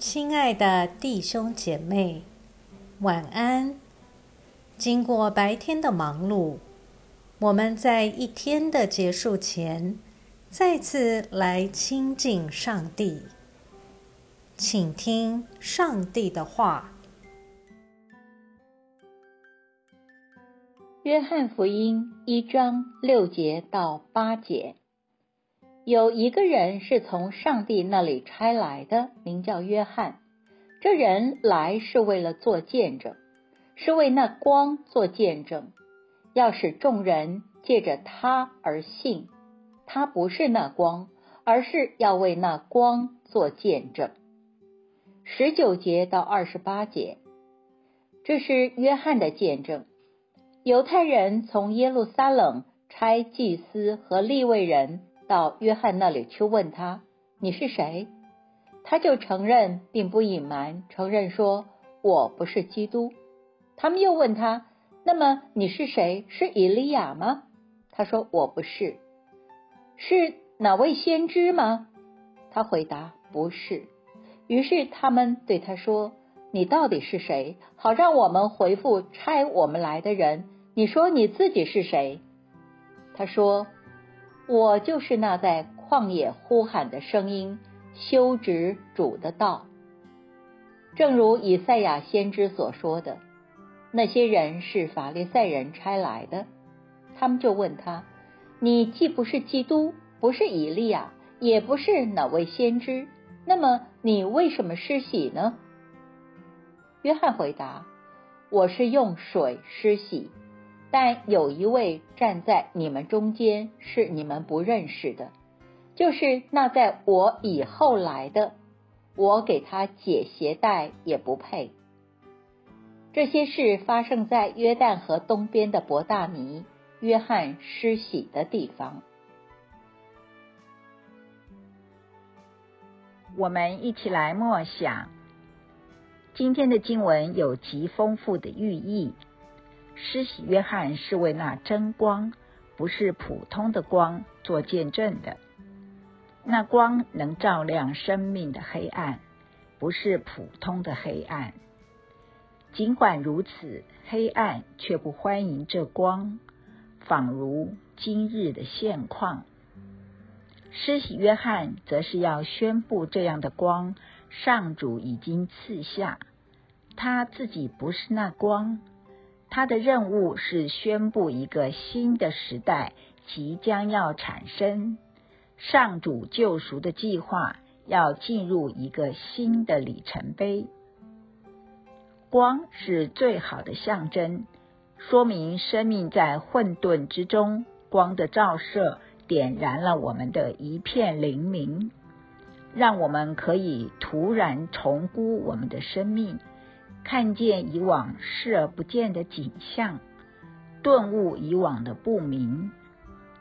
亲爱的弟兄姐妹，晚安。经过白天的忙碌，我们在一天的结束前，再次来亲近上帝，请听上帝的话。约翰福音一章六节到八节。有一个人是从上帝那里差来的，名叫约翰。这人来是为了做见证，是为那光做见证，要使众人借着他而信。他不是那光，而是要为那光做见证。十九节到二十八节，这是约翰的见证。犹太人从耶路撒冷差祭司和立位人。到约翰那里去问他：“你是谁？”他就承认，并不隐瞒，承认说：“我不是基督。”他们又问他：“那么你是谁？是以利亚吗？”他说：“我不是。”是哪位先知吗？他回答：“不是。”于是他们对他说：“你到底是谁？好让我们回复差我们来的人。你说你自己是谁？”他说。我就是那在旷野呼喊的声音，修直主的道。正如以赛亚先知所说的，那些人是法利赛人差来的。他们就问他：“你既不是基督，不是以利亚，也不是哪位先知，那么你为什么施洗呢？”约翰回答：“我是用水施洗。”但有一位站在你们中间，是你们不认识的，就是那在我以后来的，我给他解鞋带也不配。这些事发生在约旦河东边的伯大尼，约翰施洗的地方。我们一起来默想，今天的经文有极丰富的寓意。施洗约翰是为那真光，不是普通的光做见证的。那光能照亮生命的黑暗，不是普通的黑暗。尽管如此，黑暗却不欢迎这光，仿如今日的现况。施洗约翰则是要宣布这样的光，上主已经赐下，他自己不是那光。他的任务是宣布一个新的时代即将要产生，上主救赎的计划要进入一个新的里程碑。光是最好的象征，说明生命在混沌之中，光的照射点燃了我们的一片灵明，让我们可以突然重估我们的生命。看见以往视而不见的景象，顿悟以往的不明，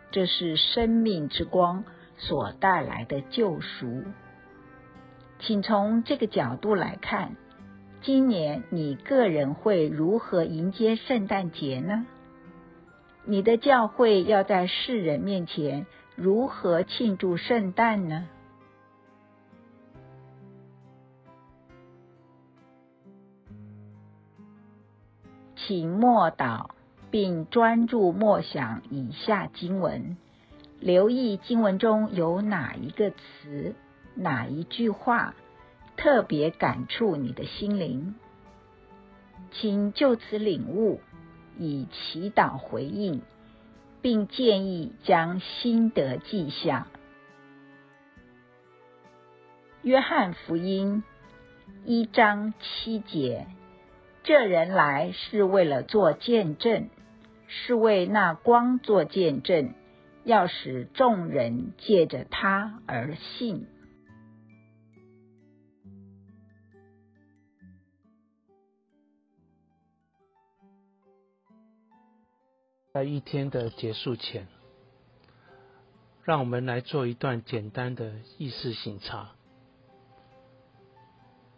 这是生命之光所带来的救赎。请从这个角度来看，今年你个人会如何迎接圣诞节呢？你的教会要在世人面前如何庆祝圣诞呢？请默祷，并专注默想以下经文，留意经文中有哪一个词、哪一句话特别感触你的心灵，请就此领悟，以祈祷回应，并建议将心得记下。约翰福音一章七节。这人来是为了做见证，是为那光做见证，要使众人借着他而信。在一天的结束前，让我们来做一段简单的意识醒察，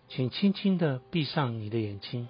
请轻轻的闭上你的眼睛。